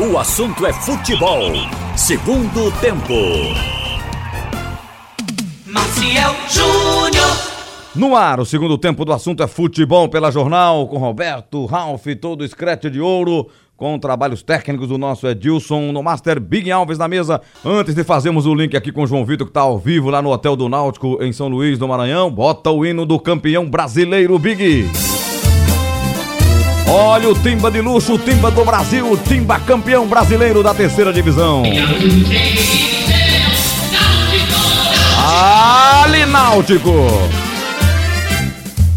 O assunto é futebol. Segundo tempo. Maciel Júnior. No ar, o segundo tempo do assunto é futebol pela jornal, com Roberto, Ralf, todo o Scratch de ouro, com trabalhos técnicos do nosso Edilson, no Master Big Alves na mesa. Antes de fazermos o link aqui com o João Vitor, que está ao vivo lá no Hotel do Náutico, em São Luís do Maranhão, bota o hino do campeão brasileiro Big. Olha o Timba de luxo, o Timba do Brasil, o Timba campeão brasileiro da terceira divisão. Ali Náutico.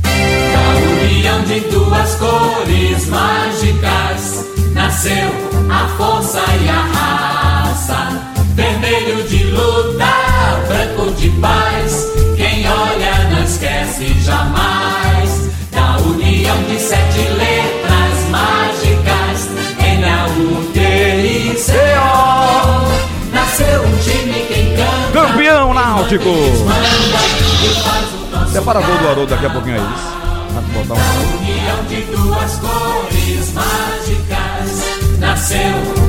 Da união de duas cores mágicas nasceu a força e a raça. Vermelho de luta, branco de paz. Quem olha não esquece jamais. Da união de sete letras N-A-U-T-I-C-O. Nasceu um time que encanta. Campeão Náutico. o Separa gol do Haroldo daqui a pouquinho aí. Vai botar um- união de duas cores mágicas nasceu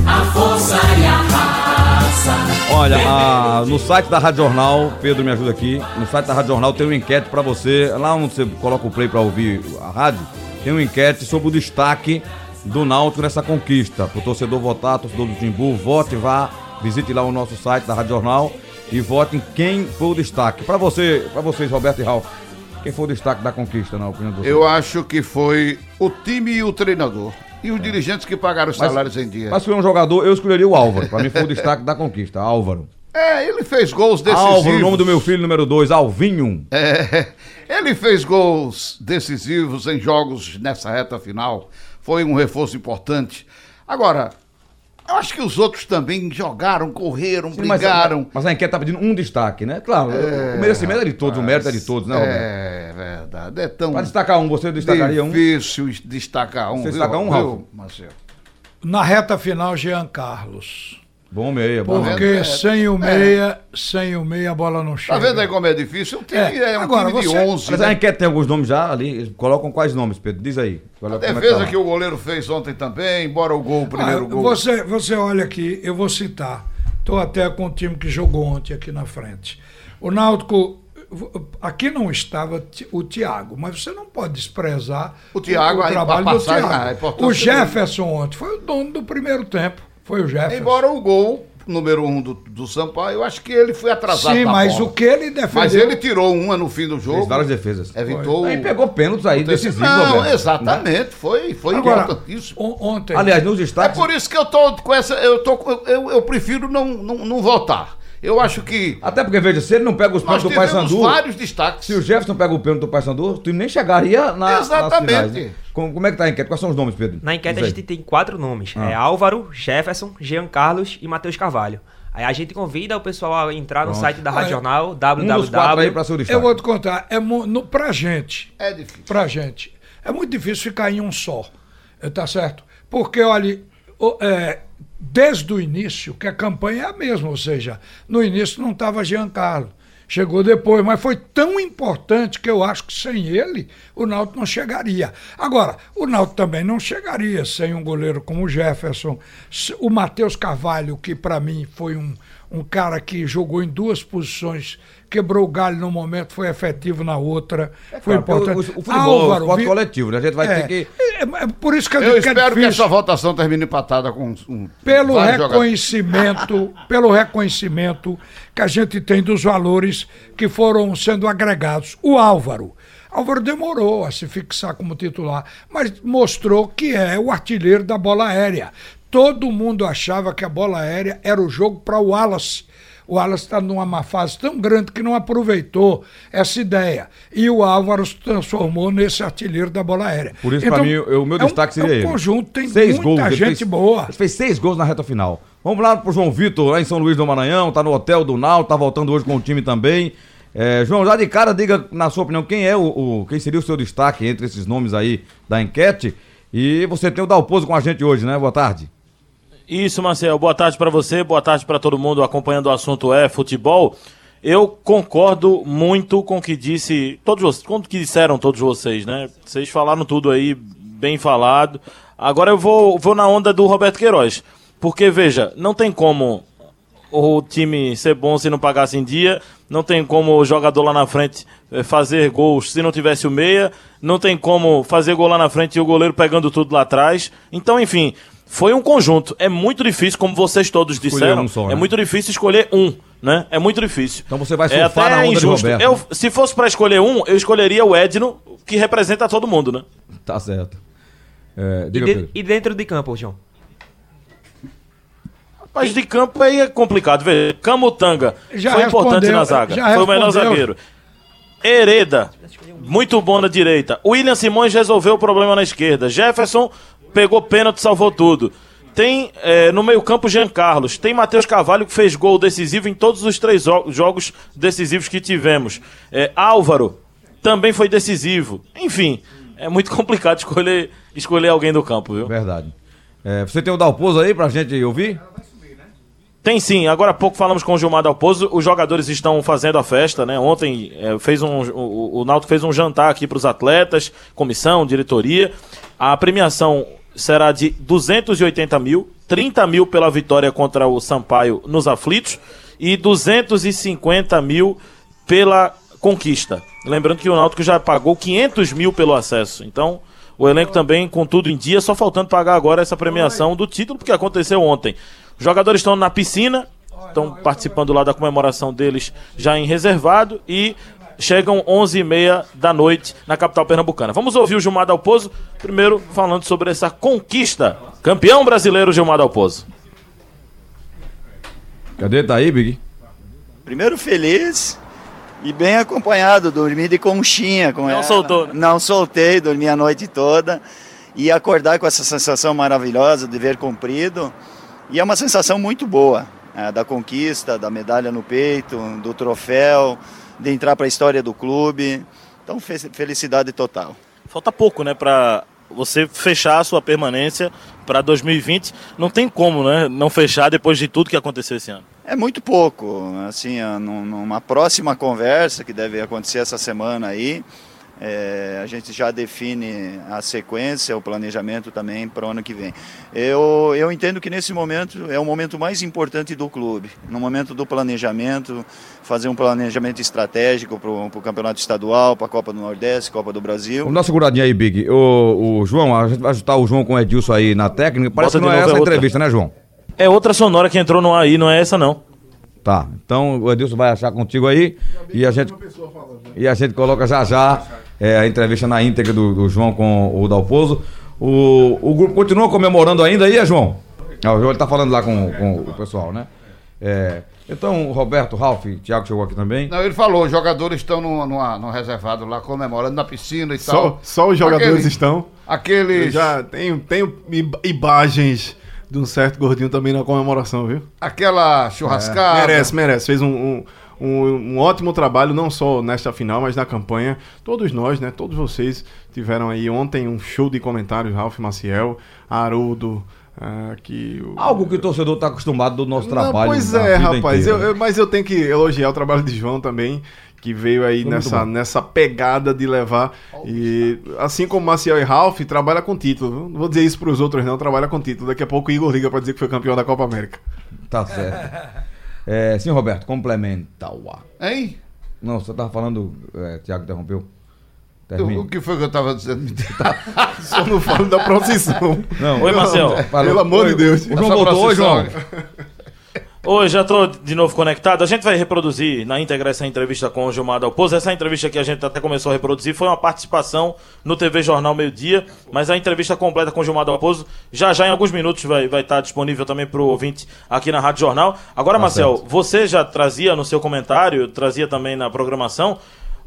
a força e a raça. Olha, a- no site da Rádio Jornal, Pedro me ajuda aqui, no site da Rádio Jornal tem uma enquete pra você, lá onde você coloca o play pra ouvir a rádio, tem uma enquete sobre o destaque do Náutico nessa conquista. Pro torcedor votar, torcedor do Timbu, vote, vá, visite lá o nosso site da Rádio Jornal e vote em quem foi o destaque. Pra você, para vocês, Roberto e Ralf, quem foi o destaque da conquista, na opinião de vocês? Eu acho que foi o time e o treinador. E os dirigentes que pagaram os salários em dia. Mas foi um jogador, eu escolheria o Álvaro. Pra mim foi o destaque da conquista, Álvaro. É, ele fez gols decisivos. Álvaro, o nome do meu filho número 2, Alvinho. É, ele fez gols decisivos em jogos nessa reta final. Foi um reforço importante. Agora, eu acho que os outros também jogaram, correram, Sim, mas- brigaram. Mas, a enquete tá pedindo um destaque, né? Claro, o merecimento é de todos, o mérito é de todos, né, Roberto? É verdade. É tão Pra destacar um, você destacaria um? difícil destacar um. Você viu, destaca um, Ralf? Marcelo? Na reta final, Jean Carlos. Bom meia, bom Porque meia. É, sem o meia, sem o meia a bola não chega. Tá vendo aí como é difícil? O time é, É, um agora, time de você- 11. Mas né? a enquete tem alguns nomes já ali, colocam quais nomes, Pedro? Diz aí. Olha A como é defesa tá que, o goleiro fez ontem também, embora o gol, o primeiro Ah, gol. Você, você olha aqui, eu vou citar. Estou até com o time que jogou ontem aqui na frente. O Náutico. Aqui não estava o Thiago, mas você não pode desprezar O Thiago, aí, trabalho a do Thiago. O Jefferson ontem foi o dono do primeiro tempo. Foi o Jefferson. Embora o gol, número um do, do Sampaio, eu acho que ele foi atrasado Sim, mas bola. o que ele defendeu. Mas ele tirou uma no fim do Fez jogo. várias defesas. Evitou. Aí pegou pênaltis aí, decisivos, Não, Roberto. exatamente. Foi, foi Agora, importantíssimo. on- ontem. Aliás, nos É destaques. por isso que eu tô com essa. Eu, tô, eu, eu prefiro não, não, não votar. Eu acho que. Até porque, veja, se ele não pega os pênaltis do Paysandu. vários destaques. Se o Jefferson pega o pênalti do Paysandu, o time nem chegaria na. Exatamente. nas finais, né? Como, como é que tá a enquete? Quais são os nomes, Pedro? Na enquete a gente tem quatro nomes. Ah. É Álvaro, Jefferson, Jean Carlos e Matheus Carvalho. Aí a gente convida o pessoal a entrar no Pronto. site da Rádio Olha, Jornal, Um www. Eu vou te contar, é no, pra gente, É difícil. pra gente, é muito difícil ficar em um só, eh, tá certo? Porque, olha, o- é, desde o início, que a campanha é a mesma, ou seja, no início não estava Giancarlo, chegou depois, mas foi tão importante que eu acho que sem ele o Náutico não chegaria. Agora, o Náutico também não chegaria sem um goleiro como o Jefferson, o Matheus Carvalho, que para mim foi um, um cara que jogou em duas posições, quebrou o galho no momento, foi efetivo na outra, foi Claro, porque importante. O, o futebol é um esporte vi- coletivo, né? A gente vai é, ter que. é, é por isso que eu, Eu digo que é espero que essa votação termine empatada com um. pelo reconhecimento, pelo reconhecimento que a gente tem dos valores que foram sendo agregados. O Álvaro. Álvaro demorou a se fixar como titular, mas mostrou que é o artilheiro da bola aérea. Todo mundo achava que a bola aérea era o jogo para o Wallace. O Wallace está numa má fase tão grande que não aproveitou essa ideia. E o Álvaro se transformou nesse artilheiro da bola aérea. Por isso, pra mim, o meu é um- destaque seria é um ele. conjunto, tem seis muita gols, gente fez- boa. Ele fez seis gols na reta final. Vamos lá pro João Vitor, lá em São Luís do Maranhão, tá no hotel do Nau, tá voltando hoje com o time também. É, João, já de cara, diga, na sua opinião, quem é o, o- quem seria o seu destaque entre esses nomes aí da enquete? E você tem o Dalpozo com a gente hoje, né? Boa tarde. Isso, Marcel. Boa tarde para você, boa tarde para todo mundo acompanhando o assunto é futebol. Eu concordo muito com o que disse todos com o que disseram todos vocês, né? Vocês falaram tudo aí bem falado. Agora eu vou, vou na onda do Roberto Queiroz. Porque, veja, não tem como o time ser bom se não pagasse em dia, não tem como o jogador lá na frente eh, fazer gols se não tivesse o meia, não tem como fazer gol lá na frente e o goleiro pegando tudo lá atrás. Então, enfim, foi um conjunto. É muito difícil, como vocês todos disseram, um só, né? é muito difícil escolher um, né? É muito difícil. Então você vai é surfar até na onda de injusto. Roberto, Eu, né? se fosse pra escolher um, eu escolheria o Edno, que representa todo mundo, né? Tá certo. É, E, diga, de- Pedro. e dentro de campo, João? Mas de campo aí é complicado. Veja, Camutanga Já foi importante respondeu, na zaga. já Foi o melhor zagueiro. Hereda, muito bom na direita. William Simões resolveu o problema na esquerda. Jefferson pegou pênalti, salvou tudo. Tem eh, no meio-campo Jean Carlos. Tem Matheus Carvalho que fez gol decisivo em todos os três jo- jogos decisivos que tivemos. Eh, Álvaro também foi decisivo. Enfim, é muito complicado escolher, escolher alguém do campo, viu? Verdade. É, você tem o Dalpozo aí pra gente ouvir? Tem sim, agora há pouco falamos com o Gilmar Dalpozo, os jogadores estão fazendo a festa, né? Ontem eh, fez um, o, o Náutico fez um jantar aqui para os atletas, comissão, diretoria. A premiação será de 280 mil, 30 mil pela vitória contra o Sampaio nos aflitos e 250 mil pela conquista. Lembrando que o Náutico já pagou 500 mil pelo acesso, então o elenco também com tudo em dia, só faltando pagar agora essa premiação do título, porque aconteceu ontem. Os jogadores estão na piscina, estão participando lá da comemoração deles já em reservado e chegam 11h30 da noite na capital pernambucana. Vamos ouvir o Gilmar Dalpozo, primeiro falando sobre essa conquista. Campeão brasileiro Gilmar Dalpozo. Cadê? Tá aí, Big? Primeiro feliz e bem acompanhado, dormi de conchinha com Não ela. soltou, né? Não soltei, dormi a noite toda e acordar com essa sensação maravilhosa de ver cumprido. E é uma sensação muito boa, né, da conquista, da medalha no peito, do troféu, de entrar para a história do clube. Então, fe- felicidade total. Falta pouco, né, para você fechar a sua permanência para 2020. Não tem como, né, não fechar depois de tudo que aconteceu esse ano. É muito pouco, assim, ah, num- numa próxima conversa que deve acontecer essa semana aí, é, a gente já define a sequência, o planejamento também para o ano que vem. Eu, eu entendo que nesse momento é o momento mais importante do clube, no momento do planejamento, fazer um planejamento estratégico para o campeonato estadual, para a Copa do Nordeste, Copa do Brasil. Vamos dar uma seguradinha aí, Big. O, o João, a gente vai ajustar o João com o Edilson aí na técnica. Parece Bota que não é essa é outra. entrevista, né, João? É outra sonora que entrou no ar aí, não é essa não. Tá. Então o Edilson vai achar contigo aí e a gente e a gente coloca já já é, a entrevista na íntegra do, do João com o Dalpozo. O, o grupo continua comemorando ainda aí, é, João? Ah, o João ele tá falando lá com, com o pessoal, né? É, então, Roberto, Ralf, Thiago chegou aqui também. Não, ele falou, os jogadores estão no, no, no reservado lá, comemorando na piscina e Só, tal. só os jogadores Aquele- estão. Eu Aqueles, já tenho, tenho imagens de um certo gordinho também na comemoração, viu? aquela churrascada. Merece, merece. Fez um, um, um, um ótimo trabalho, não só nesta final, mas na campanha. Todos nós, né? Todos vocês tiveram aí ontem um show de comentários, Ralf Maciel, Haroldo, ah, que... o- Algo que o torcedor tá acostumado do nosso Não, trabalho. pois é, rapaz. eu- eu- mas eu tenho que elogiar o trabalho de João também, que veio aí Foi nessa, nessa pegada de levar. E assim como Maciel e Ralph, trabalha com título. Não vou dizer isso pros outros, não. Trabalha com título. Daqui a pouco o Igor liga pra dizer que foi campeão da Copa América. Tá certo. É, sim, Roberto, complementa o ar. Hein? Não, você tava falando, é, Thiago interrompeu. O, que foi que eu tava dizendo? Só não falo da procissão. Não, Oi, Marcel. falou- Pelo amor de Deus. O João voltou, João. Oi, já tô de novo conectado. A gente vai reproduzir na íntegra essa entrevista com o Gilmar Dalpozo. Essa entrevista que a gente até começou a reproduzir foi uma participação no TV Jornal Meio Dia, mas a entrevista completa com o Gilmar Dalpozo já já em alguns minutos vai vai estar disponível também para o ouvinte aqui na Rádio Jornal. Agora, Marcel, certo. você já trazia no seu comentário, trazia também na programação,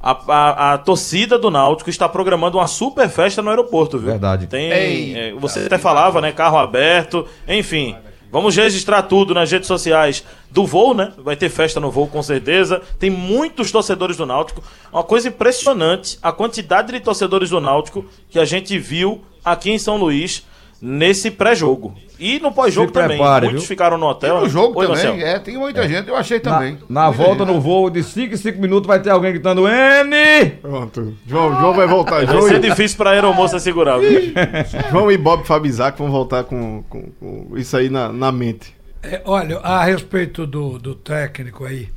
a, a- a torcida do Náutico está programando uma super festa no aeroporto, viu? Verdade. Tem, Eita. é, você até falava, né? Carro aberto, enfim. Vamos registrar tudo nas redes sociais do voo, né? Vai ter festa no voo, com certeza. Tem muitos torcedores do Náutico. Uma coisa impressionante, a quantidade de torcedores do Náutico que a gente viu aqui em São Luís nesse pré-jogo. E no pós-jogo também. prepare, Muitos viu? ficaram no E hotel. no jogo Oi, também, Marcelo. é, tem muita gente, eu achei também. Na, na volta gente. no voo de 5 em 5 minutos vai ter alguém gritando N! Pronto. João, João vai voltar. Vai João, ser e, difícil pra aeromoça segurar. viu? João e Bob Fabizac vão voltar com, com- com isso aí na, na mente. É, olha, a respeito do, do técnico aí,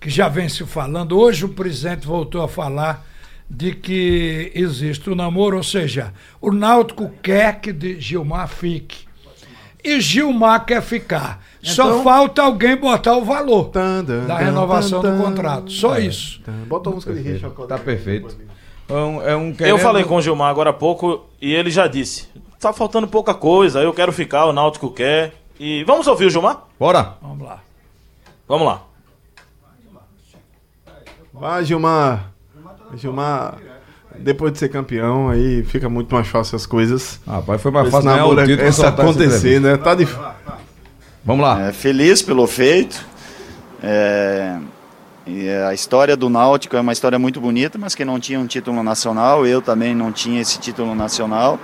que já vem se falando, hoje o presidente voltou a falar de que existe o namoro, ou seja, o Náutico quer que de Gilmar fique. E Gilmar quer ficar. Só Então- falta alguém botar o valor Tan, tan, da renovação tan, do contrato. Só isso. Bota a música de Richard. Tá perfeito. É um, é um Eu querendo- falei com o Gilmar agora há pouco e ele já disse: tá faltando pouca coisa, eu quero ficar, o Náutico quer. E vamos ouvir o Gilmar? Bora! Vamos lá. Vamos lá. Vai, Gilmar. Gilmar, depois de ser campeão, aí fica muito mais fácil as coisas. Rapaz, foi mais fácil ganhar o namoro, título. essa acontecer, né? Tá difícil. Vamos lá. É, feliz pelo feito. É, e a história do Náutico é uma história muito bonita, mas que não tinha um título nacional. Eu também não tinha esse título nacional.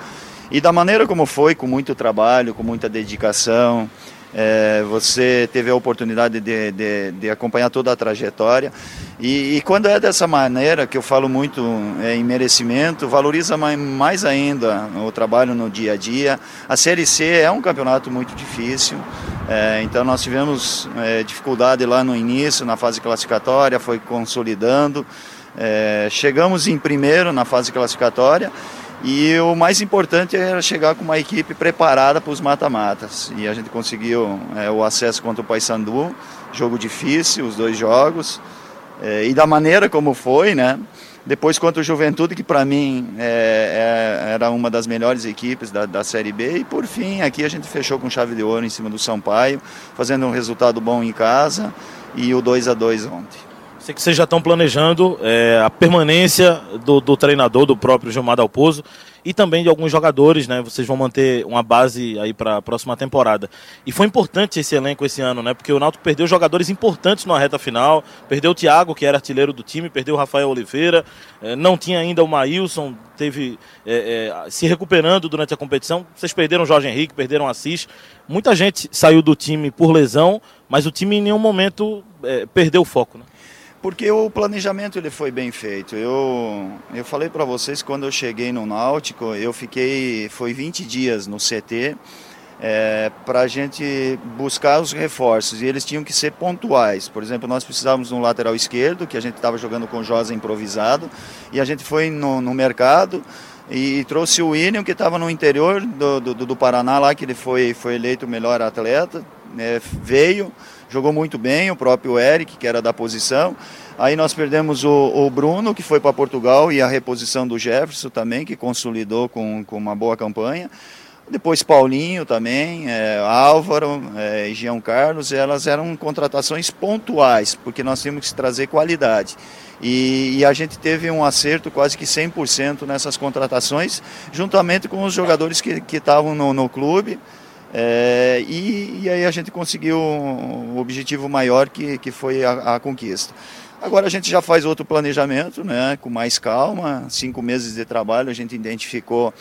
E da maneira como foi, com muito trabalho, com muita dedicação, é, você teve a oportunidade de, de, de acompanhar toda a trajetória. E, e quando é dessa maneira, que eu falo muito é, em merecimento, valoriza mai- mais ainda o trabalho no dia a dia. A Série C é um campeonato muito difícil, é, então nós tivemos é, dificuldade lá no início, na fase classificatória, foi consolidando. É, chegamos em primeiro na fase classificatória e o mais importante era chegar com uma equipe preparada para os mata-matas. E a gente conseguiu é, o acesso contra o Paysandu, jogo difícil, os dois jogos. É, e da maneira como foi, né? Depois contra o Juventude, que para mim é, é, era uma das melhores equipes da, da Série B. E por fim, aqui a gente fechou com chave de ouro em cima do Sampaio, fazendo um resultado bom em casa e o 2 a 2 ontem. Sei que vocês já estão planejando é, a permanência do, do treinador, do próprio Gilmar Dalpozo, e também de alguns jogadores, né? Vocês vão manter uma base aí para a próxima temporada. E foi importante esse elenco esse ano, né? Porque o Náutico perdeu jogadores importantes na reta final, perdeu o Thiago, que era artilheiro do time, perdeu o Rafael Oliveira, eh, não tinha ainda o Maílson, teve eh, eh, se recuperando durante a competição. Vocês perderam o Jorge Henrique, perderam o Assis. Muita gente saiu do time por lesão, mas o time em nenhum momento eh, perdeu o foco, né? Porque o planejamento ele foi bem feito. Eu, eu falei para vocês quando eu cheguei no Náutico, eu fiquei foi 20 dias no CT é, para a gente buscar os reforços e eles tinham que ser pontuais. Por exemplo, nós precisávamos de um lateral esquerdo, que a gente estava jogando com Josa improvisado, e a gente foi no, no mercado e trouxe o William, que estava no interior do, do, do Paraná, lá que ele foi, foi eleito o melhor atleta, né, veio, jogou muito bem, o próprio Eric, que era da posição. Aí nós perdemos o, o Bruno, que foi para Portugal, e a reposição do Jefferson também, que consolidou com, com uma boa campanha. Depois Paulinho também, é, Álvaro é, e Jean Carlos, elas eram contratações pontuais, porque nós tínhamos que trazer qualidade. E, e a gente teve um acerto quase que 100% nessas contratações, juntamente com os jogadores que estavam no, no clube. É, e, e aí a gente conseguiu um objetivo maior que, que foi a, a conquista. Agora a gente já faz outro planejamento, né, com mais calma, cinco meses de trabalho, a gente identificou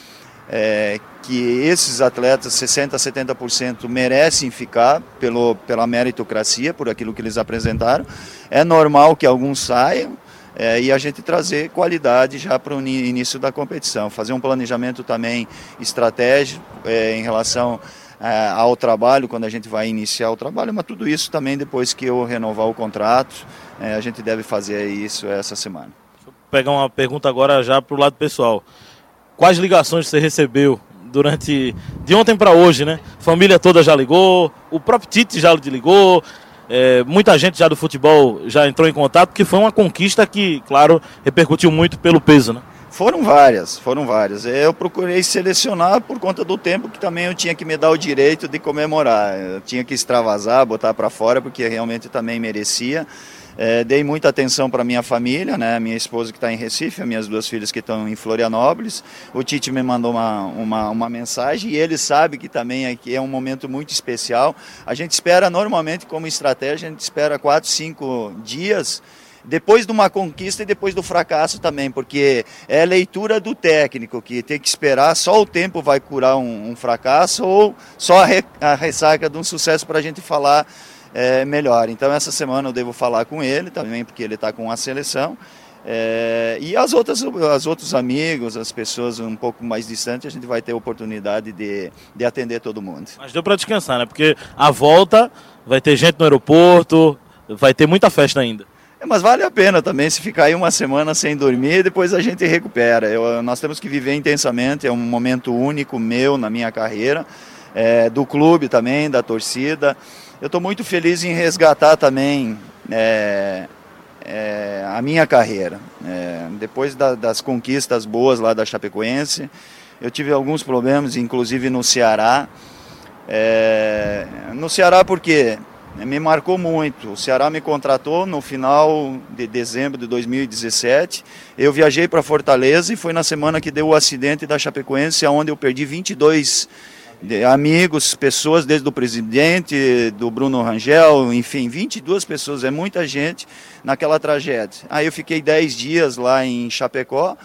é, que esses atletas, 60% a 70%, merecem ficar pelo, pela meritocracia, por aquilo que eles apresentaram. É normal que alguns saiam é, e a gente trazer qualidade já para o início da competição. Fazer um planejamento também estratégico é, em relação ao trabalho, quando a gente vai iniciar o trabalho, mas tudo isso também depois que eu renovar o contrato, é, a gente deve fazer isso essa semana. pegar uma pergunta agora já pro lado pessoal. Quais ligações você recebeu durante de ontem para hoje, né? Família toda já ligou, o próprio Tite já ligou, é, muita gente já do futebol já entrou em contato, porque foi uma conquista que, claro, repercutiu muito pelo peso, né? Foram várias, foram várias. Eu procurei selecionar por conta do tempo que também eu tinha que me dar o direito de comemorar. Eu tinha que extravasar, botar para fora, porque realmente também merecia. É, dei muita atenção para minha família, né? Minha esposa que está em Recife, as minhas duas filhas que estão em Florianópolis. O Tite me mandou uma, uma, uma mensagem e ele sabe que também aqui é um momento muito especial. A gente espera normalmente como estratégia, a gente espera quatro, cinco dias depois de uma conquista e depois do fracasso também, porque é leitura do técnico, que tem que esperar, só o tempo vai curar um, um fracasso ou só a, re, a ressaca de um sucesso para a gente falar é, melhor. Então essa semana eu devo falar com ele também, porque ele está com a seleção. É, e as outras, as outros amigos, as pessoas um pouco mais distantes, a gente vai ter oportunidade de, de atender todo mundo. Mas deu para descansar, né? Porque a volta vai ter gente no aeroporto, vai ter muita festa ainda. É, mas vale a pena também se ficar aí uma semana sem dormir, depois a gente recupera. Eu, nós temos que viver intensamente, é um momento único meu na minha carreira, é, do clube também, da torcida. Eu estou muito feliz em resgatar também é, é, a minha carreira. É, depois da, das conquistas boas lá da Chapecoense, eu tive alguns problemas, inclusive no Ceará. É, no Ceará porque me marcou muito. O Ceará me contratou no final de dezembro de 2017. Eu viajei para Fortaleza e foi na semana que deu o acidente da Chapecoense, onde eu perdi 22 amigos, pessoas, desde o presidente, do Bruno Rangel, enfim, 22 pessoas, é muita gente naquela tragédia. Aí eu fiquei 10 dias lá em Chapecó.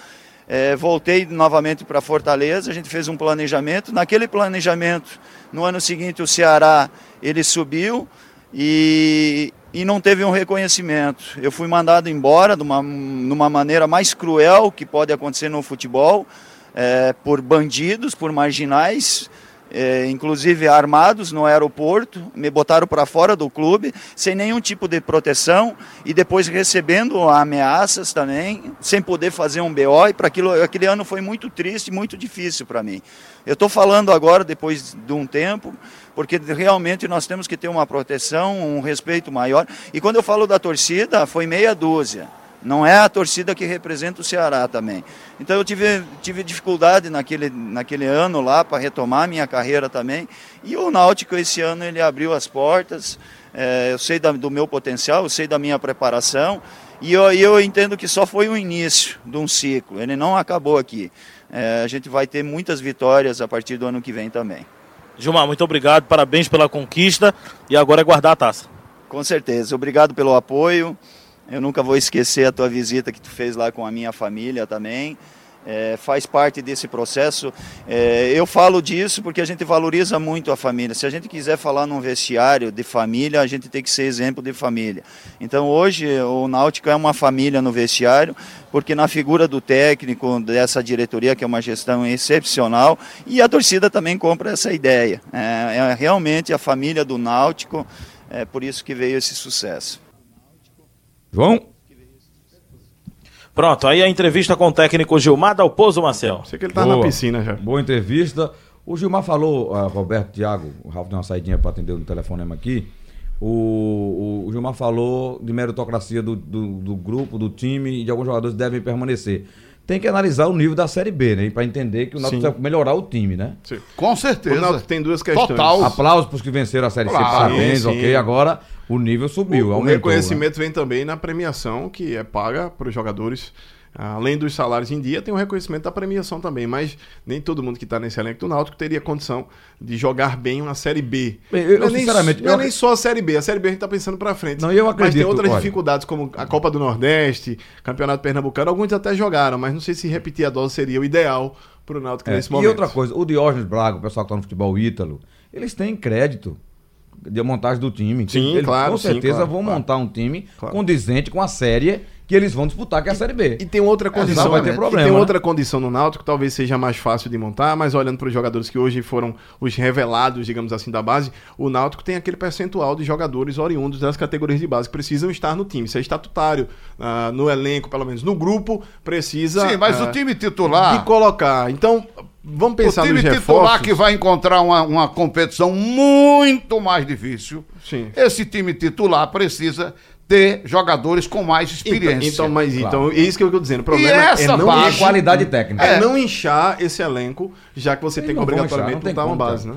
É, voltei novamente para Fortaleza, a gente fez um planejamento. Naquele planejamento, no ano seguinte, o Ceará ele subiu, e, e não teve um reconhecimento. Eu fui mandado embora de uma, numa maneira mais cruel que pode acontecer no futebol, é, por bandidos, por marginais, é, inclusive armados no aeroporto, me botaram para fora do clube, sem nenhum tipo de proteção e depois recebendo ameaças também, sem poder fazer um BO. E aquilo, aquele ano foi muito triste, muito difícil para mim. Eu estou falando agora, depois de um tempo, porque realmente nós temos que ter uma proteção, um respeito maior. E quando eu falo da torcida, foi meia dúzia. Não é a torcida que representa o Ceará também. Então eu tive, tive dificuldade naquele, naquele ano lá para retomar minha carreira também. E o Náutico esse ano ele abriu as portas. É, eu sei da, do meu potencial, eu sei da minha preparação. E eu, eu entendo que só foi o início de um ciclo. Ele não acabou aqui. É, a gente vai ter muitas vitórias a partir do ano que vem também. Gilmar, muito obrigado, parabéns pela conquista e agora é guardar a taça. Com certeza, obrigado pelo apoio. Eu nunca vou esquecer a tua visita que tu fez lá com a minha família também. É, faz parte desse processo. É, eu falo disso porque a gente valoriza muito a família. Se a gente quiser falar num vestiário de família, a gente tem que ser exemplo de família. Então hoje o Náutico é uma família no vestiário, porque na figura do técnico, dessa diretoria, que é uma gestão excepcional, e a torcida também compra essa ideia. É, é realmente a família do Náutico, é por isso que veio esse sucesso. João? Pronto, aí a entrevista com o técnico Gilmar Dalpozo, Marcel. Sei que ele tá na piscina já. Boa entrevista. O Gilmar falou, uh, Roberto Thiago, o Ralf deu uma saidinha para atender no telefonema aqui. O, o, o, Gilmar falou de meritocracia do, do, do, grupo, do time e de alguns jogadores devem permanecer. Tem que analisar o nível da Série B, né? Para entender que o Náutico precisa melhorar o time, né? Sim. Com certeza. O Náutico tem duas questões. Total. Aplausos para os que venceram a Série claro, C, parabéns, sim, sim. ok? Agora o nível subiu, o, aumentou. O reconhecimento né? vem também na premiação que é paga para os jogadores Além dos salários em dia, tem o reconhecimento da premiação também, mas nem todo mundo que está nesse elenco do Náutico teria condição de jogar bem uma Série B. Bem, eu, não, é sinceramente, nem, não é nem só a Série B, a Série B a gente está pensando para frente. Não, eu acredito, mas tem outras olha, dificuldades, como a Copa do Nordeste, Campeonato Pernambucano, alguns até jogaram, mas não sei se repetir a dose seria o ideal para o Náutico é, nesse momento. E outra coisa, o Diógenes Braga, o pessoal que está no futebol ítalo, eles têm crédito de montagem do time. Sim, eles, claro. Com certeza sim, claro, vão claro. montar um time claro. condizente com a série que eles vão disputar, que é a Série B. E tem outra condição. vai ter problema. tem né? outra condição no Náutico, talvez seja mais fácil de montar, mas olhando para os jogadores que hoje foram os revelados, digamos assim, da base, o Náutico tem aquele percentual de jogadores oriundos das categorias de base que precisam estar no time. Isso é estatutário, uh, no elenco, pelo menos no grupo, precisa. Sim, mas uh, o time titular. De colocar. Então, Vamos pensar o time nos titular reforços. que vai encontrar uma, uma competição muito mais difícil. Sim. Esse time titular precisa ter jogadores com mais experiência. Então, então mas claro. então, isso que eu estou dizendo. O problema essa é não base, qualidade técnica. É, não inchar esse elenco, já que você Eles tem que obrigatoriamente inchar, montar uma base, né?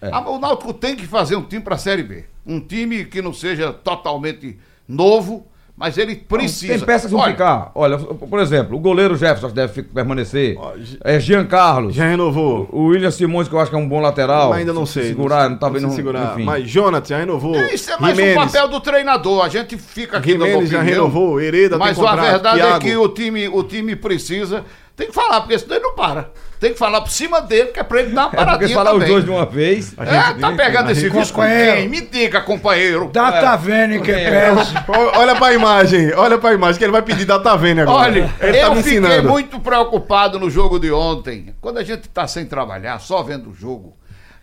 É. Ah, O Náutico tem que fazer um time para a Série B. Um time que não seja totalmente novo, Mas ele precisa. Tem peças que vão Olha, ficar. Olha, por exemplo, o goleiro Jefferson deve permanecer. Ó, É Jean Carlos. Já renovou. O William Simões, que eu acho que é um bom lateral. Mas ainda não Se sei. Segurar, não tá vendo. segurar. Enfim. Mas Jonathan já renovou. Isso é mais Jimenez, um papel do treinador. A gente fica aqui dando Jimenez já opinião, renovou, Hereda tem Mas a verdade é Thiago. que o time, o time precisa. Tem que falar, porque senão ele não para. Tem que falar por cima dele, que é pra ele dar uma É porque paradinha falar os também. dois de uma vez. É, tá pegando esse vício com quem? Me diga, companheiro. Data Vene que pese. Ó, Olha pra imagem, olha pra imagem, que ele vai pedir data vendo agora. Olha, ele tá eu me fiquei ensinando. muito preocupado no jogo de ontem. Quando a gente tá sem trabalhar, só vendo o jogo,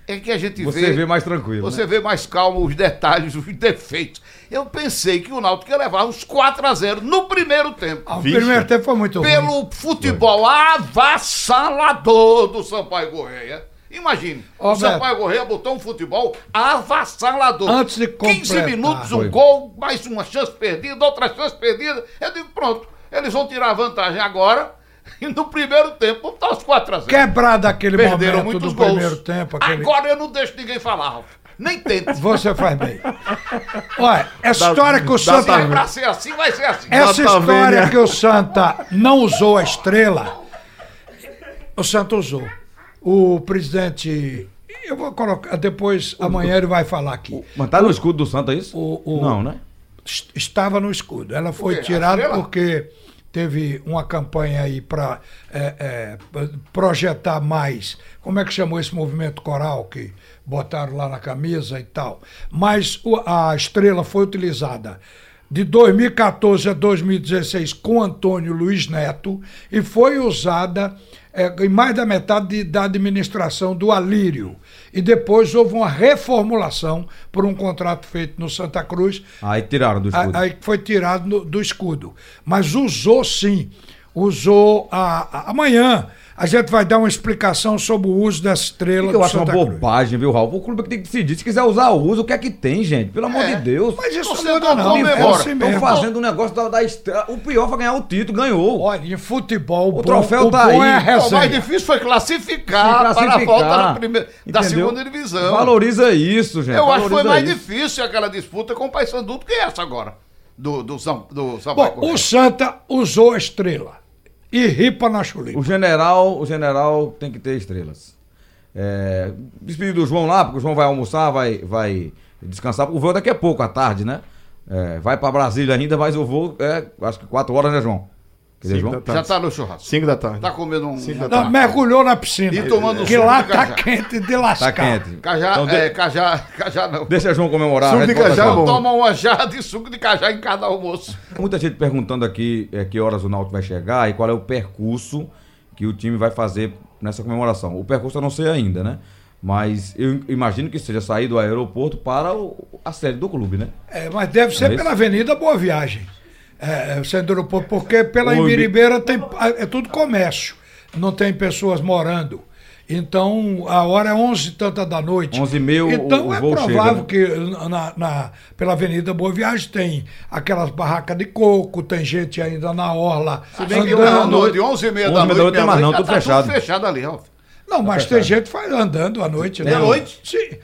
é que a gente Você vê mais tranquilo. Você né? vê mais calmo os detalhes, os defeitos. Eu pensei que o Náutico ia levar uns 4 a 0 no primeiro tempo. Ah, O Vixe. primeiro tempo foi muito ruim. Pelo futebol avassalador do Sampaio Correia. Imagine, o Beto. Sampaio Correia botou um futebol avassalador. Antes de 15 completar. minutos, um Foi. gol, mais uma chance perdida, outra chance perdida. Eu digo, pronto, eles vão tirar a vantagem agora. E no primeiro tempo, vamos dar os 4 a 0 Quebrado aquele Perderam momento muitos do gols. primeiro tempo. Aquele... Agora eu não deixo ninguém falar, Ralf. Nem tente. Você faz bem. Olha, essa Dá- história que o Santa. Se é pra ser assim, vai ser assim. Essa história Vênia. que o Santa não usou a estrela, o Santa usou. O presidente. Eu vou colocar. Depois, amanhã ele vai falar aqui. Mas tá no escudo do Santos, é isso? O- o- Não, né? est- estava no escudo. Ela foi tirada estrela? porque teve uma campanha aí para projetar mais. Como é que chamou esse movimento coral que botaram lá na camisa e tal? Mas a estrela foi utilizada de 2014 a 2016 com Antônio Luiz Neto e foi usada eh, em mais da metade de- da administração do Alírio. E depois houve uma reformulação por um contrato feito no Santa Cruz Aí tiraram do escudo. Aí foi tirado no- do escudo. Mas usou sim. Usou a, a- amanhã. A gente vai dar uma explicação sobre o uso dessa estrela Que eu acho uma Santa Cruz. bobagem, viu, Raul? O clube que tem que decidir. Se quiser usar, usa. O que é que tem, gente? Pelo amor de Deus. Mas isso Você não muda não. É assim Estão mesmo. fazendo um negócio da, da estrela. O pior foi ganhar o título, ganhou. Olha, em futebol, o, troféu bom, tá o bom aí. é a O mais difícil foi classificar, Se para a classificar, volta da, primeira, da segunda divisão. Valoriza isso, gente. Eu acho que foi mais isso. difícil aquela disputa com o Paysandu do que essa agora. Do, do, São, do Sampaio Bom, Correia. o Santa usou a estrela. E ripa na chulipa. O general, o general tem que ter estrelas. É, despedir do João lá, porque o João vai almoçar, vai, vai descansar. O voo é daqui a pouco, à tarde, né? É, vai pra Brasília ainda, mas o voo é, acho que quatro horas, né, João? João? Já tá no churrasco. 5 da tarde. Tá comendo um. Cinco da Não, mergulhou na piscina. E tomando que suco lá de tá cajá. quente de lascar. Tá quente. Cajá, Então, de- é, cajá, cajá não. Deixa João comemorar. Suco de cajá é bom. Toma uma jarra de suco de cajá em cada almoço. Muita gente perguntando aqui é, que horas o Náutico vai chegar e qual é o percurso que o time vai fazer nessa comemoração. O percurso eu não sei ainda, né? Mas eu imagino que seja sair do aeroporto para o- a sede do clube, né? É, mas deve ser É isso? pela Avenida Boa Viagem. É, sendo aeroporto, porque pela O Ibi- Imbiribeira tem, é tudo comércio, não tem pessoas morando. Então, a hora é 11 e tanta da noite. 11 e meia o- Então, o é voo provável chega, que na, na- pela Avenida Boa Viagem tem aquelas barracas de coco, tem gente ainda na orla Bem que não, andando. no- de 11 e meia 11 da noite, noite tem mais não, tudo tá fechado. Tudo fechado ali, Ralf. Não, mas tem gente andando à noite. De né? noite? Sim.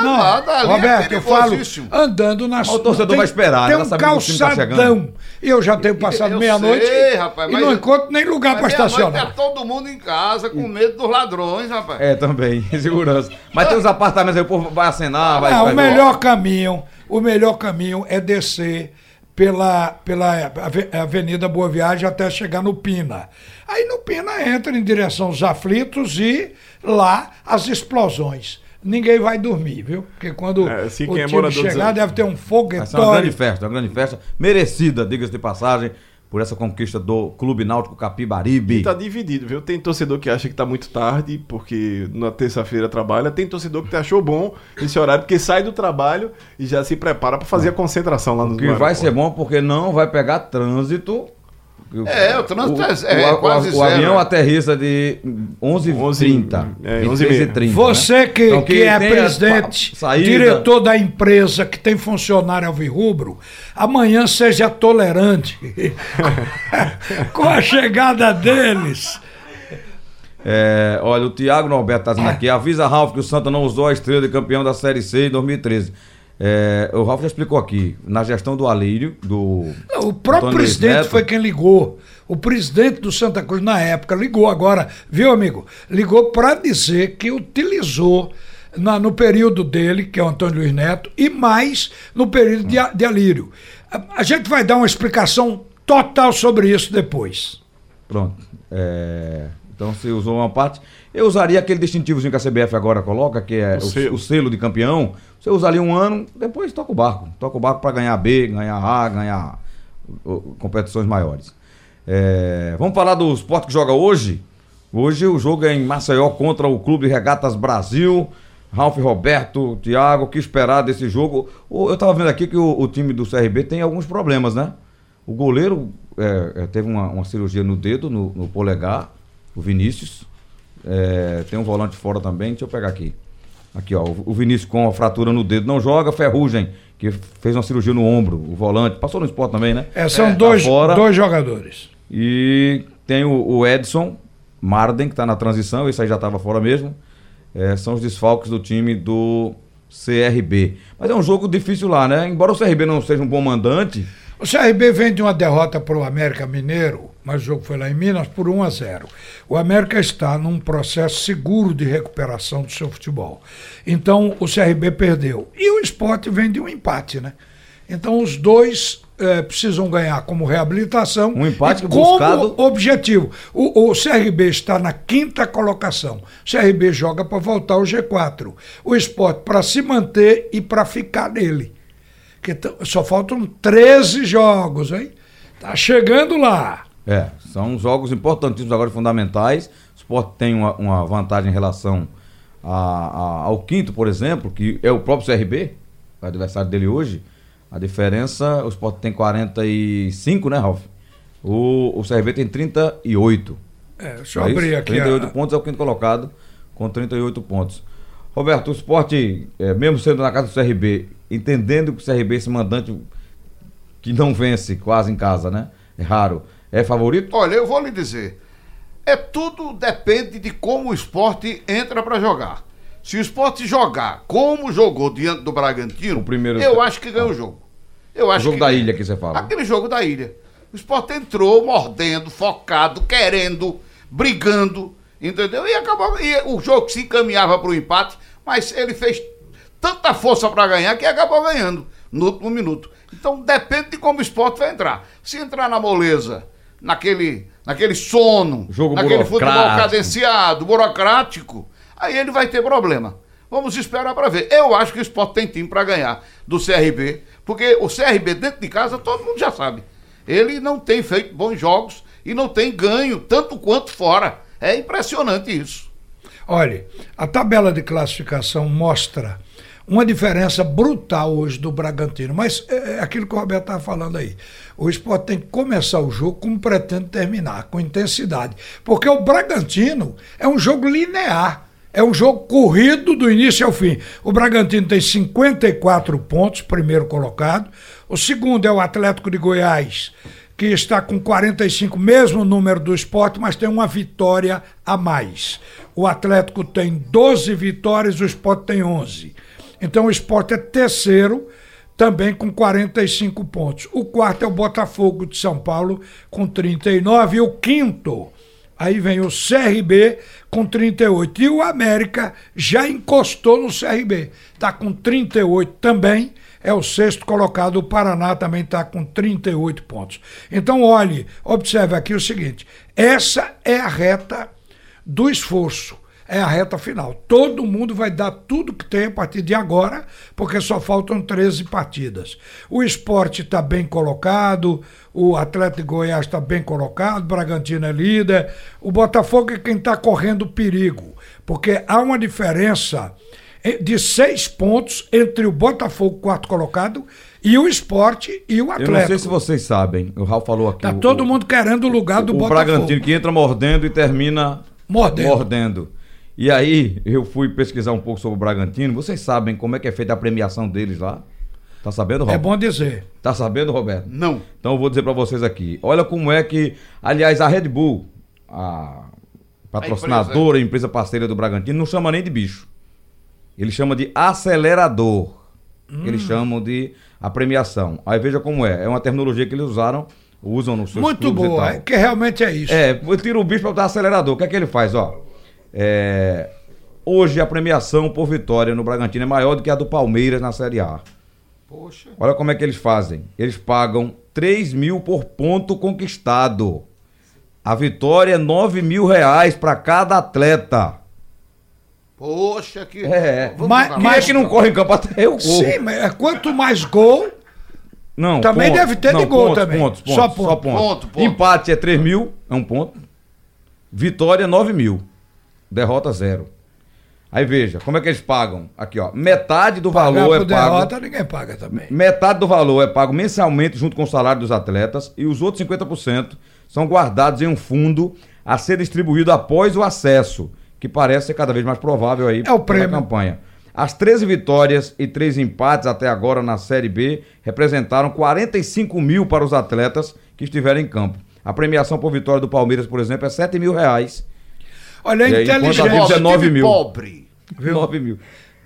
Não, ali, Roberto, é eu falo andando nas O torcedor vai esperar, Tem um tá chegando. calçadão. E eu já tenho passado meia-noite e não eu- encontro nem lugar para estacionar. É todo mundo em casa com medo dos ladrões, rapaz. É, também, segurança. Mas tem os apartamentos aí, o povo vai acenar, vai... Não, vai o melhor caminho, o melhor caminho é descer pela, pela ave- Avenida Boa Viagem até chegar no Pina. Aí no Pina entra em direção aos aflitos e lá as explosões. Ninguém vai dormir, viu? Porque quando É, assim, o é time morador chegar dos- deve ter um Vai ser uma grande festa, uma grande festa, merecida, diga-se de passagem, por essa conquista do Clube Náutico Capibaribe. E tá dividido, viu? Tem torcedor que acha que tá muito tarde, porque na terça-feira trabalha. Tem torcedor que achou bom esse horário, porque sai do trabalho e já se prepara pra fazer a concentração lá no O que vai ser bom porque não vai pegar trânsito. É, o trânsito é- é o, quase o, zero. avião aterrissa de 11h30. É, 11h30. Você que, Então, que é tem as presidente, diretor da empresa, que tem funcionário alvirrubro, amanhã seja tolerante com a chegada deles. É, olha, o Thiago Norberto tá dizendo aqui: avisa Ralf que o Santa não usou a estrela de campeão da Série C em 2013. É, o Ralf já explicou aqui, na gestão do Alírio, do. Não, o próprio Antônio presidente Neto. foi quem ligou. O presidente do Santa Cruz, na época, ligou agora, viu, amigo? Ligou para dizer que utilizou na- no período dele, que é o Antônio Luiz Neto, e mais no período de, de Alírio. A, a gente vai dar uma explicação total sobre isso depois. Pronto. É, então você usou uma parte. Eu usaria aquele distintivozinho que a CBF agora coloca, que é o, selo. o selo de campeão. Você usa ali um ano, depois toca o barco. Toca o barco para ganhar B, ganhar A, ganhar competições maiores. É, vamos falar do esporte que joga hoje. Hoje o jogo é em Maceió contra o Clube Regatas Brasil. Ralf Roberto, Thiago, o que esperar desse jogo? O- Eu tava vendo aqui que o, o time do CRB tem alguns problemas, né? O goleiro é, é, teve uma, uma cirurgia no dedo, no, no polegar, o Vinícius. É, tem um volante fora também, deixa eu pegar aqui. Aqui, ó, o Vinícius com a fratura no dedo não joga, Ferrugem, que fez uma cirurgia no ombro, o volante, passou no esporte também, né? É, são Tá dois, fora. dois jogadores. E tem o, o Edson Marden, que está na transição, esse aí já estava fora mesmo. É, são os desfalques do time do CRB. Mas é um jogo difícil lá, né? Embora o CRB não seja um bom mandante, O CRB vem de uma derrota para o América Mineiro, mas o jogo foi lá em Minas por 1 a 0. O América está num processo seguro de recuperação do seu futebol. Então o CRB perdeu. E o esporte vem de um empate, né? Então os dois eh, precisam ganhar como reabilitação Um empate e que buscado- como objetivo. O, o CRB está na quinta colocação. O CRB joga para voltar ao G4. O esporte para se manter e para ficar nele. Que só faltam 13 jogos, hein? Tá chegando lá. É, são jogos importantíssimos agora, fundamentais. O Sport tem uma, uma vantagem em relação a- a- ao quinto, por exemplo, que é o próprio CRB, o adversário dele hoje. A diferença, o Sport tem 45, né, Ralf? O, o CRB tem 38. É, deixa eu É isso? abrir aqui. 38 a- pontos é o quinto colocado, com 38 pontos. Roberto, o esporte, é, mesmo sendo na casa do CRB, entendendo que o CRB, esse mandante que não vence quase em casa, né? É raro. É favorito? Olha, eu vou lhe dizer. É tudo depende de como o esporte entra para jogar. Se o esporte jogar como jogou diante do Bragantino, O primeiro- eu acho que ganha o jogo. Eu O acho jogo que da ilha que você fala. Aquele jogo da ilha. O esporte entrou mordendo, focado, querendo, brigando, entendeu? E acabou. E o jogo se encaminhava para o empate, mas ele fez tanta força para ganhar que acabou ganhando no último minuto. Então depende de como o esporte vai entrar. Se entrar na moleza, naquele, naquele sono, Jogo naquele futebol burocrático. cadenciado, burocrático, aí ele vai ter problema. Vamos esperar para ver. Eu acho que o esporte tem time para ganhar do CRB, porque o CRB dentro de casa todo mundo já sabe. Ele não tem feito bons jogos e não tem ganho tanto quanto fora. É impressionante isso. Olha, a tabela de classificação mostra uma diferença brutal hoje do Bragantino. Mas é é aquilo que o Roberto estava falando aí. O esporte tem que começar o jogo como pretende terminar, com intensidade. Porque o Bragantino é um jogo linear. É um jogo corrido do início ao fim. O Bragantino tem 54 pontos, primeiro colocado. O segundo é o Atlético de Goiás, que está com 45, mesmo número do esporte, mas tem uma vitória a mais. O Atlético tem 12 vitórias, o esporte tem 11. Então o esporte é terceiro, também com 45 pontos. O quarto é o Botafogo de São Paulo, com 39. E o quinto, aí vem o CRB com 38. E o América já encostou no CRB, está com 38 também é o sexto colocado. O Paraná também está com 38 pontos. Então, olhe, observe aqui o seguinte: essa é a reta do esforço. É a reta final. Todo mundo vai dar tudo que tem a partir de agora, porque só faltam 13 partidas. O esporte está bem colocado, o Atlético de Goiás está bem colocado, o Bragantino é líder, o Botafogo é quem está correndo perigo, porque há uma diferença de seis pontos entre o Botafogo, quarto colocado, e o esporte e o Eu Atlético. não sei se vocês sabem, o Ralf falou aqui. Tá o- todo o- mundo querendo o lugar do o Botafogo. Bragantino que entra mordendo e termina Mordendo. mordendo. E aí, eu fui pesquisar um pouco sobre o Bragantino. Vocês sabem como é que é feita a premiação deles lá? Tá sabendo, É Roberto? bom dizer. Tá sabendo, Roberto? Não. Então eu vou dizer pra vocês aqui. Olha como é que, aliás, a Red Bull, a patrocinadora, empresa, parceira do Bragantino, não chama nem de bicho. Ele chama de acelerador. Hum. eles chamam de a premiação. Aí veja como é, é uma terminologia que eles usaram, usam nos seus Muito boa, é, que realmente é isso. É, eu tiro o bicho pra botar acelerador. O que é que ele faz, ó? É, hoje a premiação por vitória no Bragantino é maior do que a do Palmeiras na Série A. Poxa. Olha como é que eles fazem. Eles pagam 3 mil por ponto conquistado. A vitória é 9 mil reais pra cada atleta. Poxa, que. É. Mas- é mais, que não corre em campo até eu corro? Sim, mas é quanto mais gol, Não, Também pontos. deve ter de Não, gol pontos, também. Pontos, pontos, Só só ponto. pontos. Ponto, ponto. Empate é 3 mil, é um ponto. Vitória, 9 mil. Derrota, zero. Aí veja, como é que eles pagam? Aqui, ó. Metade do pagar valor é pago. derrota, ninguém paga também. Metade do valor é pago mensalmente junto com o salário dos atletas e os outros 50% são guardados em um fundo a ser distribuído após o acesso, que parece ser cada vez mais provável aí É o prêmio. campanha. As 13 vitórias e 3 empates até agora na Série B representaram 45 mil para os atletas que estiveram em campo. A premiação por vitória do Palmeiras, por exemplo, é 7 mil reais. Olha, é inteligente. Bíblia- Pobre, 19 time mil. Pobre. 9 mil.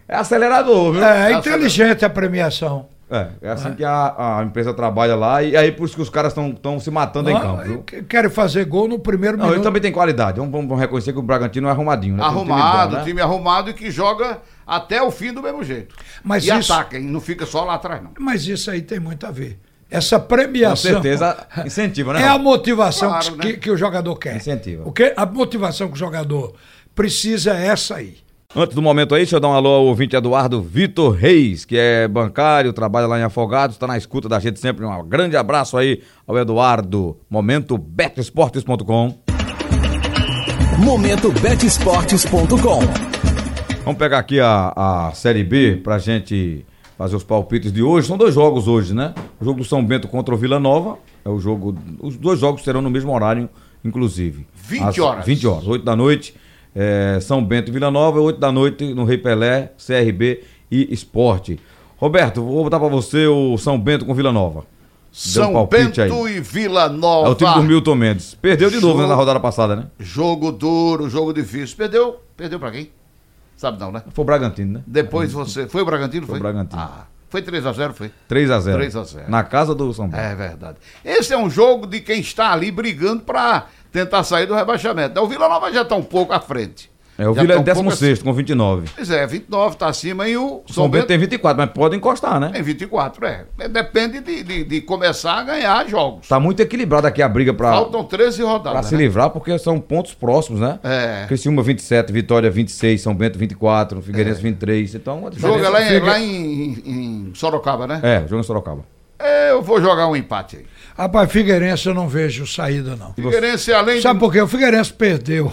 É acelerador, viu? É, é inteligente a premiação. É, é assim que a, a empresa trabalha lá e aí por isso que os caras estão se matando em Não, campo, viu? que- Querem fazer gol no primeiro Não, ele minuto. também tem qualidade. Vamos, vamos reconhecer que o Bragantino é arrumadinho, né? Um time Arrumado, bom, né? time arrumado e que joga até o fim do mesmo jeito. Mas e isso- ataca, hein? Não fica só lá atrás, não. Mas isso aí tem muito a ver. Essa Com premiação. certeza incentiva, né? É a motivação Claro, que, né? que o jogador quer. Incentiva. O que, a motivação que o jogador precisa é essa aí. Antes do momento aí, deixa eu dar um alô ao ouvinte Eduardo Vitor Reis, que é bancário, trabalha lá em Afogados, está na escuta da gente sempre. Um grande abraço aí ao Eduardo. Momento betesportes.com. Momento betesportes.com. Vamos pegar aqui a, a Série B pra gente fazer os palpites de hoje. São dois jogos hoje, né? O jogo do São Bento contra o Vila Nova. É o jogo. Os dois jogos serão no mesmo horário, inclusive. 20 Às horas. 20 horas, 8 da noite. é, São Bento e Vila Nova, 8 da noite no Rei Pelé, CRB e Esporte. Roberto, vou botar pra você o São Bento com Vila Nova. Um São palpite Bento aí. e Vila Nova. É o time do Milton Mendes. Perdeu de novo Jogo- né, na rodada passada, né? Jogo duro, jogo difícil. Perdeu? Perdeu pra quem? Sabe não, né? Foi o Bragantino, né? Depois você. Foi o Bragantino? Foi, o Bragantino. Ah, foi 3x0, foi? 3 a 0 3 a 0. Na casa do São Bento. É verdade. Esse é um jogo de quem está ali brigando pra tentar sair do rebaixamento. O Vila Nova já está um pouco à frente. É, o Já Vila é tá um pouco 16 com 29. Pois é, 29 está acima e o O São Bento tem 24, mas pode encostar, né? tem 24, é. É, Depende de, de, de começar a ganhar jogos. Tá muito equilibrado aqui a briga pra, Faltam 13 pra rodadas. se né? livrar, porque são pontos próximos, né? É. Criciúma 27, Vitória 26, São Bento 24, Figueirense 23. Então, é diferença- lá, em, lá em, em Sorocaba, né? É, jogo em Sorocaba. É, Eu vou jogar um empate aí. Rapaz, Figueirense eu não vejo saída, não. Figueirense, além Sabe de... por quê? O Figueirense perdeu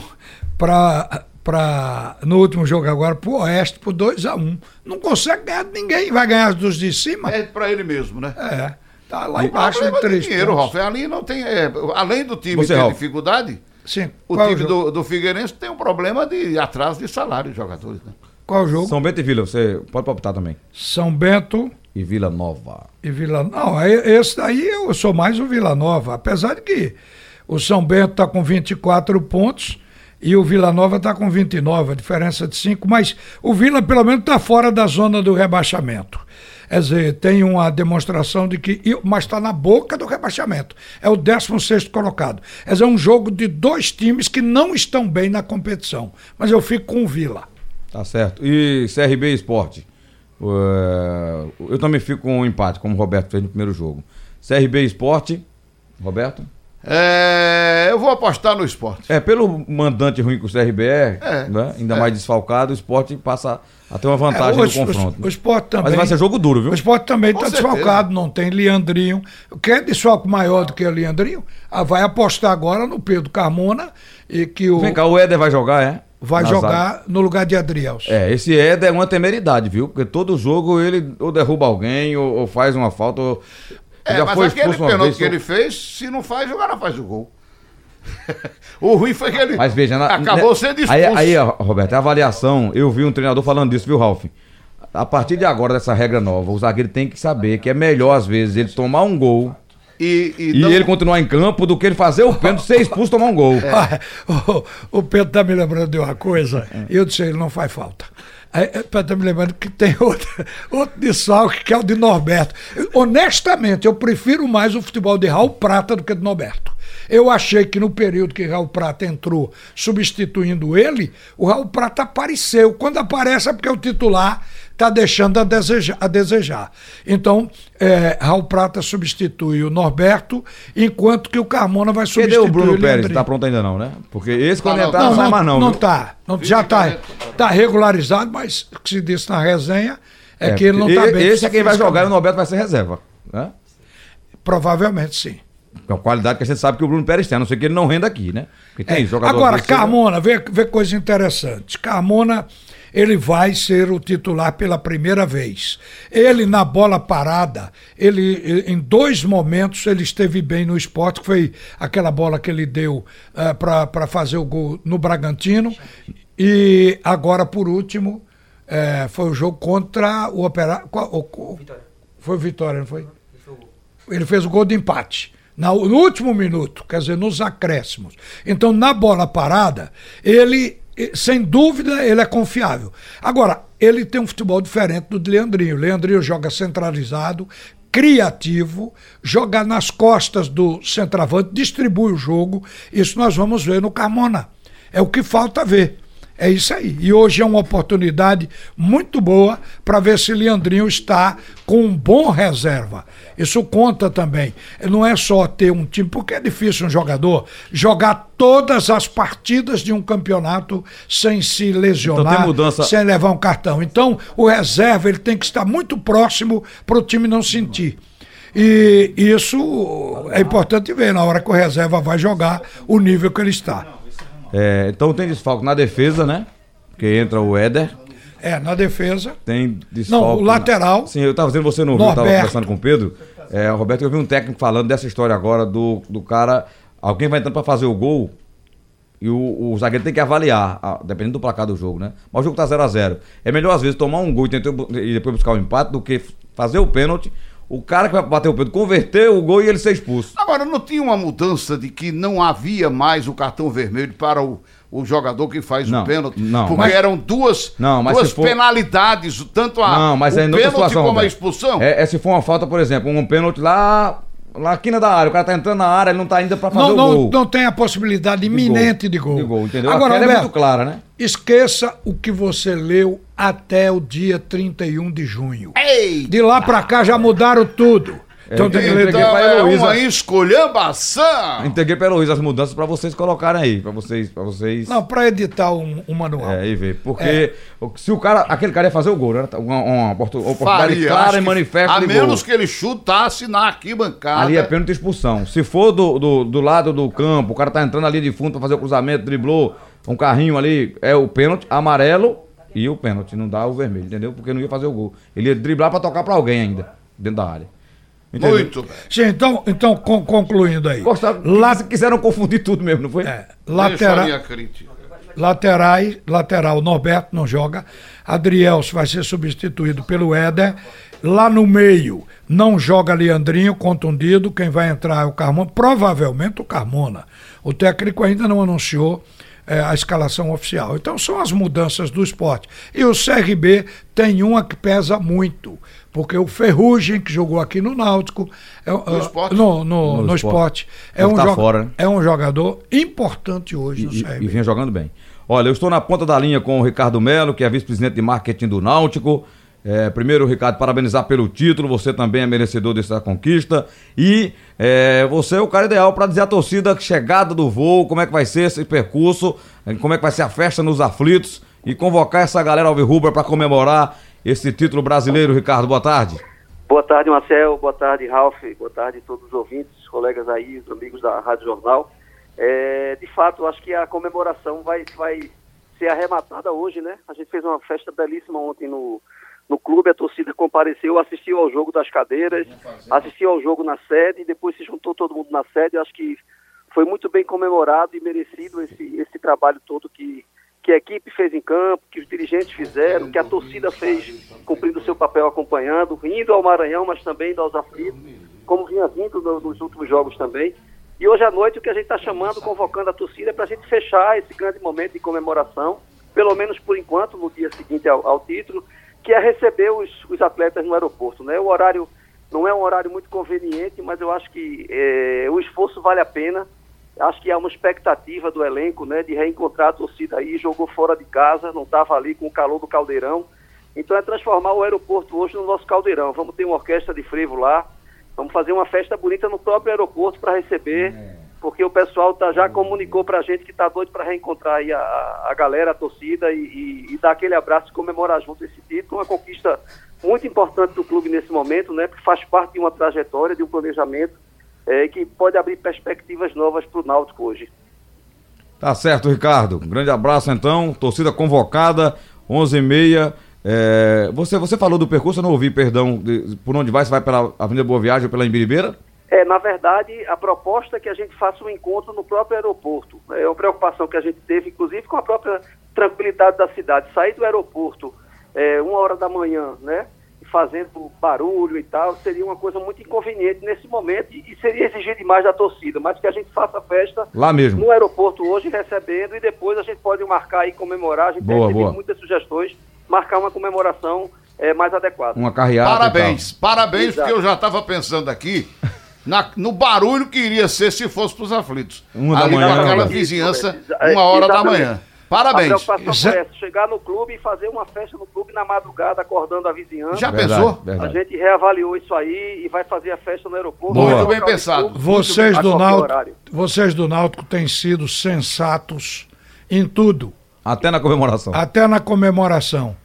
pra, pra, no último jogo agora pro Oeste por 2x1. Não consegue ganhar de ninguém, vai ganhar dos de cima. É pra ele mesmo, né? É. Tá lá O embaixo em de três dinheiro. Ralf. Ali não tem. é, além do time Você, ter Ralf. dificuldade, Sim. o Qual, time jogo? do, do Figueirense tem um problema de atraso de salário dos jogadores, né? Qual jogo? São... São Bento e Vila, você pode palpitar também. Bento E Vila Nova. e Vila Não, esse daí eu sou mais o Vila Nova. Apesar de que o São Bento tá com 24 pontos e o Vila Nova tá com 29, a diferença de 5, mas o Vila pelo menos tá fora da zona do rebaixamento. Quer dizer, tem uma demonstração de que. Mas está na boca do rebaixamento. É o 16 colocado. Quer dizer, é um jogo de dois times que não estão bem na competição. Mas eu fico com o Vila. Tá certo. E CRB Esporte. É, Eu também fico com um empate, como o Roberto fez no primeiro jogo. CRB Esporte. Roberto? É, eu vou apostar no esporte. É, pelo mandante ruim que o CRB é, É, né, ainda é. mais desfalcado, o esporte passa a ter uma vantagem É, no confronto. O, o esporte também. Mas vai ser jogo duro, viu? O esporte também Com está desfalcado, não tem Leandrinho. Quer desfalco maior do que o Leandrinho? Ah, vai apostar agora no Pedro Carmona e que o Vem cá, o Éder vai jogar, é? vai Na jogar zaga. no lugar de Adrielso. É, esse Éder é uma temeridade, viu? Porque todo jogo ele ou derruba alguém ou, ou faz uma falta. Ou... É, Já mas foi aquele pênalti vez. que ele fez, se não faz, o cara faz o gol. o ruim foi que ele Mas veja, na, acabou né, sendo expulso. Aí, aí, Roberto, a avaliação, eu vi um treinador falando disso, viu, Ralf? A partir de agora, dessa regra nova, o zagueiro tem que saber que é melhor, às vezes, ele tomar um gol e, e e não- ele continuar em campo do que ele fazer o pênalti, ser expulso tomar um gol. Ah, o, o Pedro tá me lembrando de uma coisa, É. eu disse, ele não faz falta. É, é, pra tá me lembrando que tem outro, outro desfalque, que é o de Norberto. Honestamente, eu prefiro mais o futebol de Raul Prata do que de Norberto. Eu achei que no período que Raul Prata entrou substituindo ele, o Raul Prata apareceu. Quando aparece é porque o titular está deixando a desejar, a desejar. Então, é, Raul Prata substitui o Norberto, enquanto que o Carmona vai Cadê substituir o Bruno Pérez? Leandrinho. Tá pronto ainda não, né? Porque esse quando não, entrar Não, não, sai não, mais não. não tá. Não, já está tá regularizado, mas o que se disse na resenha é, que ele não está bem. Esse é quem vai jogar e o. Norberto vai ser reserva. Né? Provavelmente sim. Com a qualidade que a gente sabe que o Bruno Pérez tem, a não ser que ele não renda aqui, né? Porque tem É, jogador Agora? Carmona, vê, vê coisa interessante. Carmona, ele vai ser o titular pela primeira vez. Ele, na bola parada, ele em dois momentos ele esteve bem no esporte, que foi aquela bola que ele deu para fazer o gol no Bragantino. E agora, por último, eh, foi o jogo contra o Operário. o- Foi o Vitória, não foi? Ele fez o gol de empate. No último minuto, quer dizer, nos acréscimos. Então, na bola parada, ele, eh, sem dúvida, ele é confiável. Agora, ele tem um futebol diferente do de Leandrinho. Leandrinho joga centralizado, criativo, joga nas costas do centroavante, distribui o jogo. Isso nós vamos ver no Carmona. É o que falta ver. É isso aí. E hoje é uma oportunidade muito boa para ver se Leandrinho está com um bom reserva. Isso conta também. Não é só ter um time, porque é difícil um jogador jogar todas as partidas de um campeonato sem se lesionar, Então sem levar um cartão. Então, o reserva ele tem que estar muito próximo para o time não sentir. E isso é importante ver na hora que o reserva vai jogar o nível que ele está. É, então tem desfalque na defesa, né? Que entra o Éder. É, na defesa. Tem desfalque. Não, o lateral. Na... Sim, eu tava dizendo, você não ouviu, eu tava conversando com o Pedro. É, Roberto, eu vi um técnico falando dessa história agora do, do cara. Alguém vai entrando pra fazer o gol e o, o zagueiro tem que avaliar, a- dependendo do placar do jogo, né? Mas o jogo tá 0x0. É melhor, às vezes, tomar um gol e, tentar, e depois buscar o empate do que fazer o pênalti. O cara que vai bater o pênalti converter o gol e ele ser expulso. Agora, não tinha uma mudança de que não havia mais o cartão vermelho para o, o jogador que faz Não, o pênalti? não. Porque Mas- eram duas, Não, mas duas for- penalidades, tanto a, Não, mas o é pênalti situação. como a Roberto. expulsão. É, é se for uma falta, por exemplo, um pênalti lá, lá na quina da área, o cara tá entrando na área, ele não tá ainda pra fazer Não, o não, gol. não tem a possibilidade iminente de gol. De gol, entendeu? Agora, Aquela é Roberto, muito clara, né? esqueça o que você leu até o dia 31 de junho. Ei! De lá pra cá já mudaram tudo. Então tem que entreguei Então pra é Heloísa. uma escolhambação. Entreguei pra Heloísa as mudanças pra vocês colocarem aí, pra vocês, pra vocês Não, pra editar um, um manual. é, e ver. Porque o- se o cara, aquele cara ia fazer o gol, né? Uma, uma oportu- oportunidade Faria, clara e manifesta A de menos gol. que ele chutasse na arquibancada. Ali é pênalti e expulsão. Se for do, do, do lado do campo, o cara tá entrando ali de fundo pra fazer o cruzamento, driblou, um carrinho ali, é o pênalti, amarelo e o pênalti. Não dá o vermelho, entendeu? Porque não ia fazer o gol. Ele ia driblar pra tocar pra alguém ainda, dentro da área. Entendeu? Muito bem. Sim, então, então con- concluindo aí. Gostaram, La- quiseram confundir tudo mesmo, não foi? é, Deixa a latera- minha crítica. laterais, lateral Norberto não joga, Adrielso vai ser substituído pelo Éder, lá no meio não joga Leandrinho, contundido, quem vai entrar é o Carmona, provavelmente o Carmona. O técnico ainda não anunciou eh, a escalação oficial. Então são as mudanças do esporte. E o CRB tem uma que pesa muito, porque o Ferrugem, que jogou aqui no Náutico, é, ah, esporte? no, no, No no esporte. esporte, é, um tá joga- fora, né? é um jogador importante hoje no E, CRB. e vinha jogando bem. Olha, eu estou na ponta da linha com o Ricardo Melo, que é vice-presidente de marketing do Náutico. É, primeiro, Ricardo, parabenizar pelo título, você também é merecedor dessa conquista. E é, você é o cara ideal para dizer à torcida que chegada do voo, como é que vai ser esse percurso, como é que vai ser a festa nos aflitos e convocar essa galera alvirrubra para comemorar esse título brasileiro. Ricardo, boa tarde. Boa tarde, Marcel. Boa tarde, Ralf. Boa tarde a todos os ouvintes, colegas aí, os amigos da Rádio Jornal. É, de fato, acho que a comemoração vai, vai ser arrematada hoje, né? A gente fez uma festa belíssima ontem no, no clube, a torcida compareceu, assistiu ao jogo das cadeiras, assistiu ao jogo na sede, depois se juntou todo mundo na sede. Acho que foi muito bem comemorado e merecido esse, esse trabalho todo que, que a equipe fez em campo, que os dirigentes fizeram, que a torcida fez, cumprindo seu papel acompanhando, indo ao Maranhão, mas também aos aflitos, como vinha vindo no- nos últimos jogos também. E hoje à noite o que a gente está chamando, convocando a torcida para a gente fechar esse grande momento de comemoração pelo menos por enquanto, no dia seguinte ao, ao título, que é receber os, os atletas no aeroporto. Né? O horário não é um horário muito conveniente, mas eu acho que é, o esforço vale a pena. Acho que há uma expectativa do elenco né, de reencontrar a torcida aí, jogou fora de casa, não estava ali com o calor do caldeirão. Então é transformar o aeroporto hoje no nosso caldeirão. Vamos ter uma orquestra de frevo lá, vamos fazer uma festa bonita no próprio aeroporto para receber, porque o pessoal tá, já comunicou para a gente que está doido para reencontrar aí a, a galera, a torcida e, e, e dar aquele abraço e comemorar junto esse título, uma conquista muito importante do clube nesse momento, né, porque faz parte de uma trajetória, de um planejamento é, que pode abrir perspectivas novas para o Náutico hoje. Tá certo, Ricardo. Um grande abraço então. Torcida convocada, 11h30. É, você, você falou do percurso, eu não ouvi, perdão. de- por onde vai? Você vai pela Avenida Boa Viagem ou pela Imbiribeira? É, na verdade, a proposta é que a gente faça um encontro no próprio aeroporto. É uma preocupação que a gente teve, inclusive, com a própria tranquilidade da cidade. Sair do aeroporto é, uma hora da manhã, né? Fazendo barulho e tal, seria uma coisa muito inconveniente nesse momento e, seria exigir demais da torcida. Mas que a gente faça festa Lá mesmo. no aeroporto hoje, recebendo, e depois a gente pode marcar e comemorar. A gente Boa, tem recebido boa. muitas sugestões, marcar uma comemoração é, mais adequada. Uma carreata. e Parabéns, parabéns, Exato. porque eu já estava pensando aqui na- no barulho que iria ser se fosse para os aflitos. Uma da Ali manhã, naquela né? vizinhança, uma hora da exatamente. Manhã. A Parabéns. preocupação Já- foi essa, chegar no clube e fazer uma festa no clube na madrugada, acordando a vizinhança. Já Verdade, pensou? A Verdade. gente reavaliou isso aí e vai fazer a festa no aeroporto. Boa. Muito bem pensado. clube, Vocês a do, Náutico, vocês do Náutico têm sido sensatos em tudo, Até na comemoração. até na comemoração.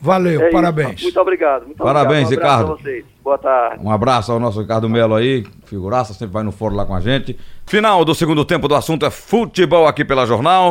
Valeu, É isso. parabéns. Muito obrigado. Muito Parabéns, obrigado. Um Ricardo. a vocês. Boa tarde. Um abraço ao nosso Ricardo Melo aí, figuraça, sempre vai no foro lá com a gente. Final do segundo tempo do assunto é futebol aqui pela Jornal.